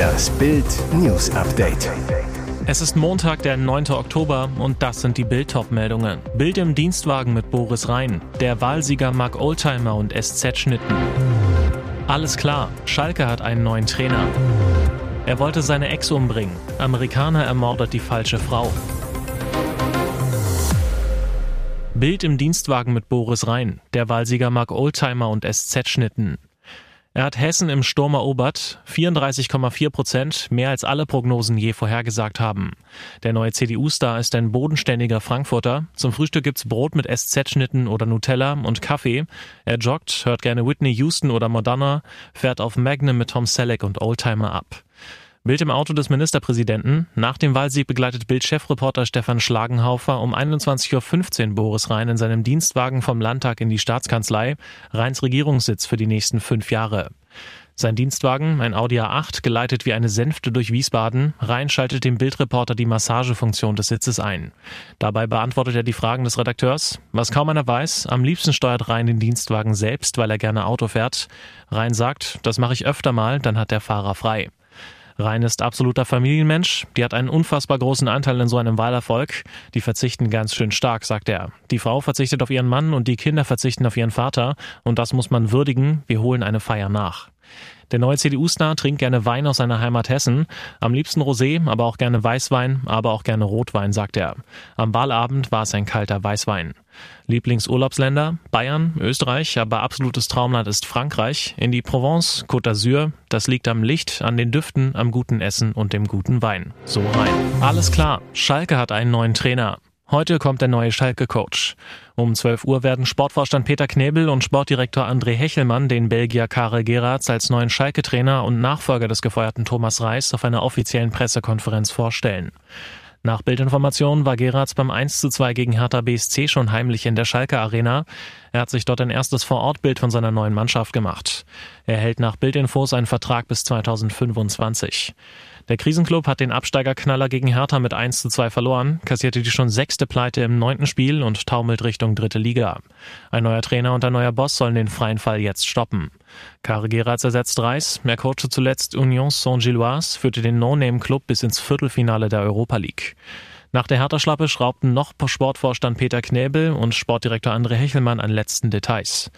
Das Bild News Update. Es ist Montag, der 9. Oktober und das sind die Bild-Top-Meldungen. Bild im Dienstwagen mit Boris Rhein. Der Wahlsieger mag Oldtimer und SZ-Schnitten. Alles klar, Schalke hat einen neuen Trainer. Er wollte seine Ex umbringen. Amerikaner ermordet die falsche Frau. Bild im Dienstwagen mit Boris Rhein. Der Wahlsieger mag Oldtimer und SZ-Schnitten. Er hat Hessen im Sturm erobert, 34,4 Prozent, mehr als alle Prognosen je vorhergesagt haben. Der neue CDU-Star ist ein bodenständiger Frankfurter. Zum Frühstück gibt's Brot mit SZ-Schnitten oder Nutella und Kaffee. Er joggt, hört gerne Whitney Houston oder Madonna, fährt auf Magnum mit Tom Selleck und Oldtimer ab. Bild im Auto des Ministerpräsidenten. Nach dem Wahlsieg begleitet Bild-Chefreporter Stefan Schlagenhaufer um 21.15 Uhr Boris Rhein in seinem Dienstwagen vom Landtag in die Staatskanzlei, Rheins Regierungssitz für die nächsten fünf Jahre. Sein Dienstwagen, ein Audi A8, geleitet wie eine Sänfte durch Wiesbaden. Rhein schaltet dem Bildreporter die Massagefunktion des Sitzes ein. Dabei beantwortet er die Fragen des Redakteurs. Was kaum einer weiß, am liebsten steuert Rhein den Dienstwagen selbst, weil er gerne Auto fährt. Rhein sagt, das mache ich öfter mal, dann hat der Fahrer frei. Rhein ist absoluter Familienmensch. Die hat einen unfassbar großen Anteil in so einem Wahlerfolg. Die verzichten ganz schön stark, sagt er. Die Frau verzichtet auf ihren Mann und die Kinder verzichten auf ihren Vater. Und das muss man würdigen. Wir holen eine Feier nach. Der neue CDU-Star trinkt gerne Wein aus seiner Heimat Hessen. Am liebsten Rosé, aber auch gerne Weißwein, aber auch gerne Rotwein, sagt er. Am Wahlabend war es ein kalter Weißwein. Lieblingsurlaubsländer? Bayern, Österreich, aber absolutes Traumland ist Frankreich. In die Provence, Côte d'Azur. Das liegt am Licht, an den Düften, am guten Essen und dem guten Wein. So rein. Alles klar. Schalke hat einen neuen Trainer. Heute kommt der neue Schalke-Coach. Um 12 Uhr werden Sportvorstand Peter Knebel und Sportdirektor André Hechelmann den Belgier Karel Geratz als neuen Schalke-Trainer und Nachfolger des gefeuerten Thomas Reis auf einer offiziellen Pressekonferenz vorstellen. Nach Bildinformationen war Geratz beim 1 zu 2 gegen Hertha BSC schon heimlich in der Schalke Arena. Er hat sich dort ein erstes Vorortbild von seiner neuen Mannschaft gemacht. Er hält nach Bildinfos einen Vertrag bis 2025. Der Krisenclub hat den Absteigerknaller gegen Hertha mit 1 zu 2 verloren, kassierte die schon sechste Pleite im neunten Spiel und taumelt Richtung dritte Liga. Ein neuer Trainer und ein neuer Boss sollen den freien Fall jetzt stoppen. Kare Geratz ersetzt Reis, er coachte zuletzt Union Saint-Gilloise, führte den No-Name-Club bis ins Viertelfinale der Europa League. Nach der Hertha-Schlappe schraubten noch Sportvorstand Peter Knäbel und Sportdirektor André Hechelmann an letzten Details.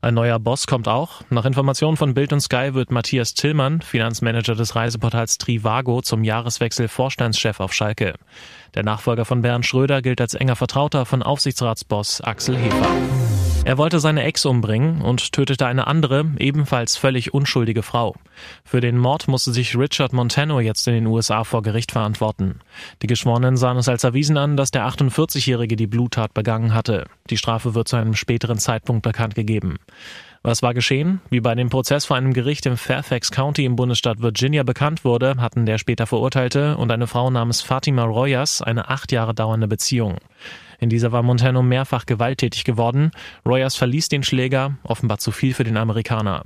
Ein neuer Boss kommt auch. Nach Informationen von Bild und Sky wird Matthias Tillmann, Finanzmanager des Reiseportals Trivago, zum Jahreswechsel Vorstandschef auf Schalke. Der Nachfolger von Bernd Schröder gilt als enger Vertrauter von Aufsichtsratsboss Axel Hefer. Er wollte seine Ex umbringen und tötete eine andere, ebenfalls völlig unschuldige Frau. Für den Mord musste sich Richard Montano jetzt in den USA vor Gericht verantworten. Die Geschworenen sahen es als erwiesen an, dass der 48-Jährige die Bluttat begangen hatte. Die Strafe wird zu einem späteren Zeitpunkt bekannt gegeben. Was war geschehen? Wie bei dem Prozess vor einem Gericht im Fairfax County im Bundesstaat Virginia bekannt wurde, hatten der später Verurteilte und eine Frau namens Fatima Royas eine acht Jahre dauernde Beziehung. In dieser war Montano mehrfach gewalttätig geworden. Royers verließ den Schläger, offenbar zu viel für den Amerikaner.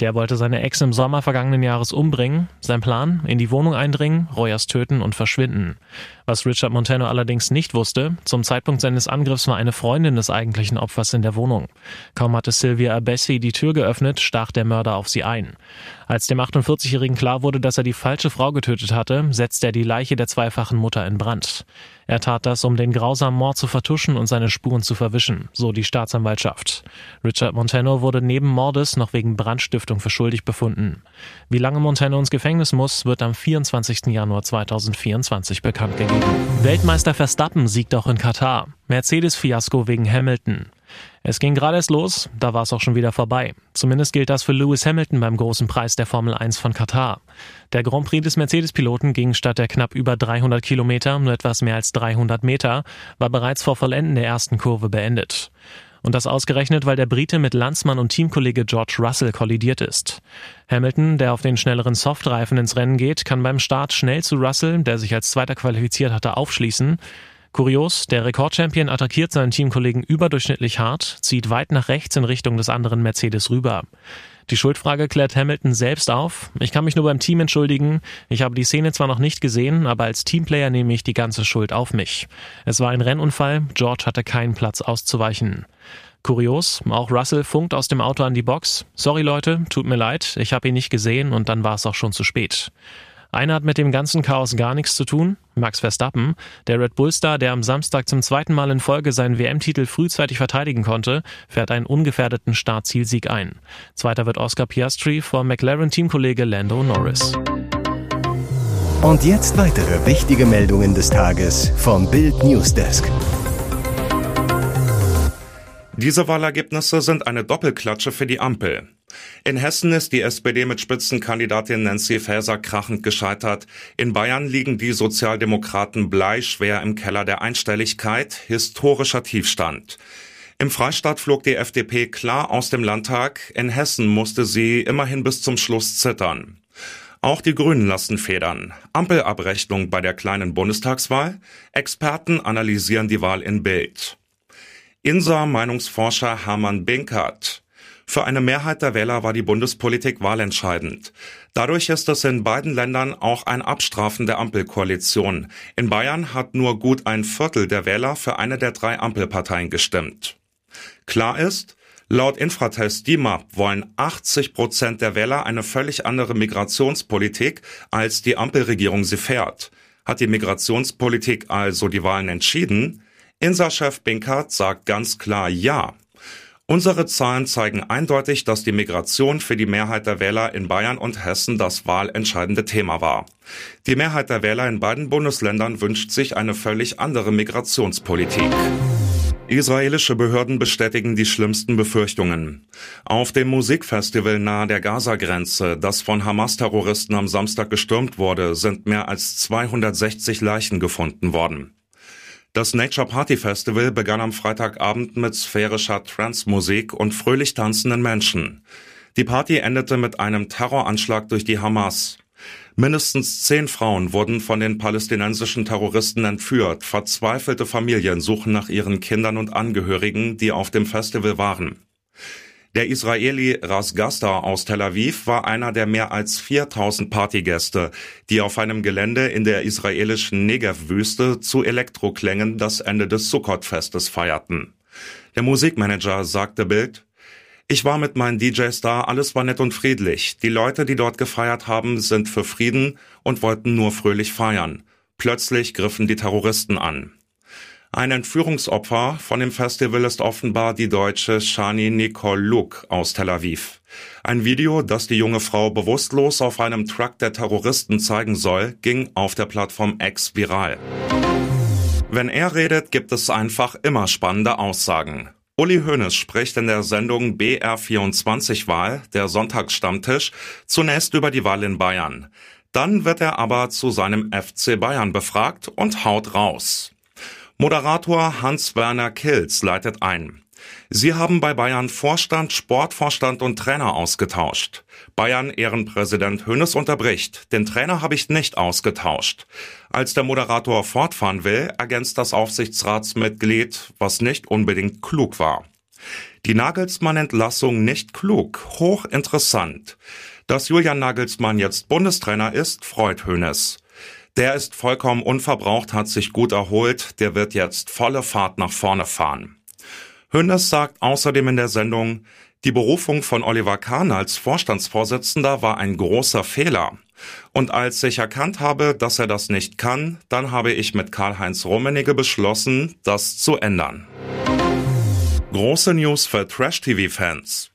Der wollte seine Ex im Sommer vergangenen Jahres umbringen. Sein Plan? In die Wohnung eindringen, Royers töten und verschwinden. Was Richard Montano allerdings nicht wusste, zum Zeitpunkt seines Angriffs war eine Freundin des eigentlichen Opfers in der Wohnung. Kaum hatte Sylvia Abessi die Tür geöffnet, stach der Mörder auf sie ein. Als dem 48-Jährigen klar wurde, dass er die falsche Frau getötet hatte, setzte er die Leiche der zweifachen Mutter in Brand. Er tat das, um den grausamen Mord zu vertuschen und seine Spuren zu verwischen, so die Staatsanwaltschaft. Richard Montano wurde neben Mordes noch wegen Brandstiftung für schuldig befunden. Wie lange Montano ins Gefängnis muss, wird am 24. Januar 2024 bekannt gegeben. Weltmeister Verstappen siegt auch in Katar. Mercedes-Fiasko wegen Hamilton. Es ging gerade erst los, da war es auch schon wieder vorbei. Zumindest gilt das für Lewis Hamilton beim großen Preis der Formel 1 von Katar. Der Grand Prix des Mercedes-Piloten ging statt der knapp über 300 Kilometer nur etwas mehr als 300 Meter, war bereits vor Vollenden der ersten Kurve beendet. Und das ausgerechnet, weil der Brite mit Landsmann und Teamkollege George Russell kollidiert ist. Hamilton, der auf den schnelleren Softreifen ins Rennen geht, kann beim Start schnell zu Russell, der sich als Zweiter qualifiziert hatte, aufschließen. Kurios, der Rekordchampion attackiert seinen Teamkollegen überdurchschnittlich hart, zieht weit nach rechts in Richtung des anderen Mercedes rüber. Die Schuldfrage klärt Hamilton selbst auf. Ich kann mich nur beim Team entschuldigen. Ich habe die Szene zwar noch nicht gesehen, aber als Teamplayer nehme ich die ganze Schuld auf mich. Es war ein Rennunfall, George hatte keinen Platz auszuweichen. Kurios, auch Russell funkt aus dem Auto an die Box. Sorry Leute, tut mir leid, ich habe ihn nicht gesehen und dann war es auch schon zu spät. Einer hat mit dem ganzen Chaos gar nichts zu tun, Max Verstappen. Der Red Bull-Star, der am Samstag zum zweiten Mal in Folge seinen WM-Titel frühzeitig verteidigen konnte, fährt einen ungefährdeten Startzielsieg ein. Zweiter wird Oscar Piastri vor McLaren-Teamkollege Lando Norris. Und jetzt weitere wichtige Meldungen des Tages vom Bild Newsdesk. Diese Wahlergebnisse sind eine Doppelklatsche für die Ampel. In Hessen ist die SPD mit Spitzenkandidatin Nancy Faeser krachend gescheitert. In Bayern liegen die Sozialdemokraten bleischwer im Keller der Einstelligkeit, historischer Tiefstand. Im Freistaat flog die FDP klar aus dem Landtag. In Hessen musste sie immerhin bis zum Schluss zittern. Auch die Grünen lassen federn. Ampelabrechnung bei der kleinen Bundestagswahl. Experten analysieren die Wahl in Bild. Insa Meinungsforscher Hermann Binkert. Für eine Mehrheit der Wähler war die Bundespolitik wahlentscheidend. Dadurch ist es in beiden Ländern auch ein Abstrafen der Ampelkoalition. In Bayern hat nur gut ein Viertel der Wähler für eine der drei Ampelparteien gestimmt. Klar ist, laut Infratest DIMAP wollen 80 Prozent der Wähler eine völlig andere Migrationspolitik, als die Ampelregierung sie fährt. Hat die Migrationspolitik also die Wahlen entschieden? Insa-Chef Binkert sagt ganz klar Ja. Unsere Zahlen zeigen eindeutig, dass die Migration für die Mehrheit der Wähler in Bayern und Hessen das wahlentscheidende Thema war. Die Mehrheit der Wähler in beiden Bundesländern wünscht sich eine völlig andere Migrationspolitik. Israelische Behörden bestätigen die schlimmsten Befürchtungen. Auf dem Musikfestival nahe der Gaza-Grenze, das von Hamas-Terroristen am Samstag gestürmt wurde, sind mehr als 260 Leichen gefunden worden. Das Nature Party Festival begann am Freitagabend mit sphärischer Trance-Musik und fröhlich tanzenden Menschen. Die Party endete mit einem Terroranschlag durch die Hamas. Mindestens zehn Frauen wurden von den palästinensischen Terroristen entführt. Verzweifelte Familien suchen nach ihren Kindern und Angehörigen, die auf dem Festival waren. Der Israeli Ras Gasta aus Tel Aviv war einer der mehr als 4000 Partygäste, die auf einem Gelände in der israelischen Negev-Wüste zu Elektroklängen das Ende des Sukkot-Festes feierten. Der Musikmanager sagte Bild, ich war mit meinen DJs da, alles war nett und friedlich. Die Leute, die dort gefeiert haben, sind für Frieden und wollten nur fröhlich feiern. Plötzlich griffen die Terroristen an. Ein Entführungsopfer von dem Festival ist offenbar die deutsche Shani Nicole Luke aus Tel Aviv. Ein Video, das die junge Frau bewusstlos auf einem Truck der Terroristen zeigen soll, ging auf der Plattform X viral. Wenn er redet, gibt es einfach immer spannende Aussagen. Uli Hoeneß spricht in der Sendung BR24 Wahl, der Sonntagsstammtisch, zunächst über die Wahl in Bayern. Dann wird er aber zu seinem FC Bayern befragt und haut raus. Moderator Hans-Werner Kilz leitet ein. Sie haben bei Bayern Vorstand, Sportvorstand und Trainer ausgetauscht. Bayern Ehrenpräsident Hönes unterbricht. Den Trainer habe ich nicht ausgetauscht. Als der Moderator fortfahren will, ergänzt das Aufsichtsratsmitglied, was nicht unbedingt klug war. Die Nagelsmann-Entlassung nicht klug, hochinteressant. Dass Julian Nagelsmann jetzt Bundestrainer ist, freut Hönes. Der ist vollkommen unverbraucht, hat sich gut erholt, der wird jetzt volle Fahrt nach vorne fahren. Hönes sagt außerdem in der Sendung, die Berufung von Oliver Kahn als Vorstandsvorsitzender war ein großer Fehler. Und als ich erkannt habe, dass er das nicht kann, dann habe ich mit Karl-Heinz Rummenigge beschlossen, das zu ändern. Große News für Trash-TV-Fans.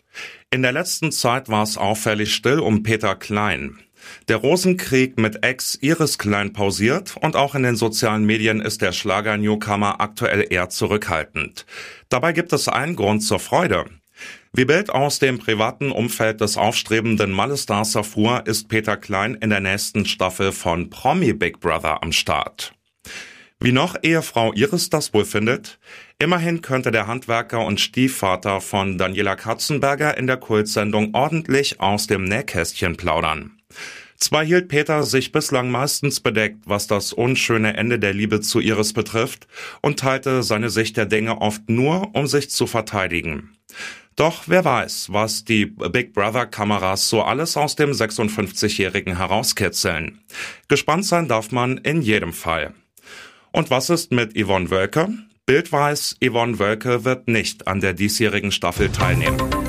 In der letzten Zeit war es auffällig still um Peter Klein. Der Rosenkrieg mit Ex Iris Klein pausiert und auch in den sozialen Medien ist der Schlager-Newcomer aktuell eher zurückhaltend. Dabei gibt es einen Grund zur Freude. Wie Bild aus dem privaten Umfeld des aufstrebenden Malle-Stars erfuhr, ist Peter Klein in der nächsten Staffel von Promi Big Brother am Start. Wie noch Ehefrau Iris das wohl findet? Immerhin könnte der Handwerker und Stiefvater von Daniela Katzenberger in der Kultsendung ordentlich aus dem Nähkästchen plaudern. Zwar hielt Peter sich bislang meistens bedeckt, was das unschöne Ende der Liebe zu Iris betrifft, und teilte seine Sicht der Dinge oft nur, um sich zu verteidigen. Doch wer weiß, was die Big Brother Kameras so alles aus dem 56-Jährigen herauskitzeln. Gespannt sein darf man in jedem Fall. Und was ist mit Yvonne Wölke? Bild weiß, Yvonne Wölke wird nicht an der diesjährigen Staffel teilnehmen.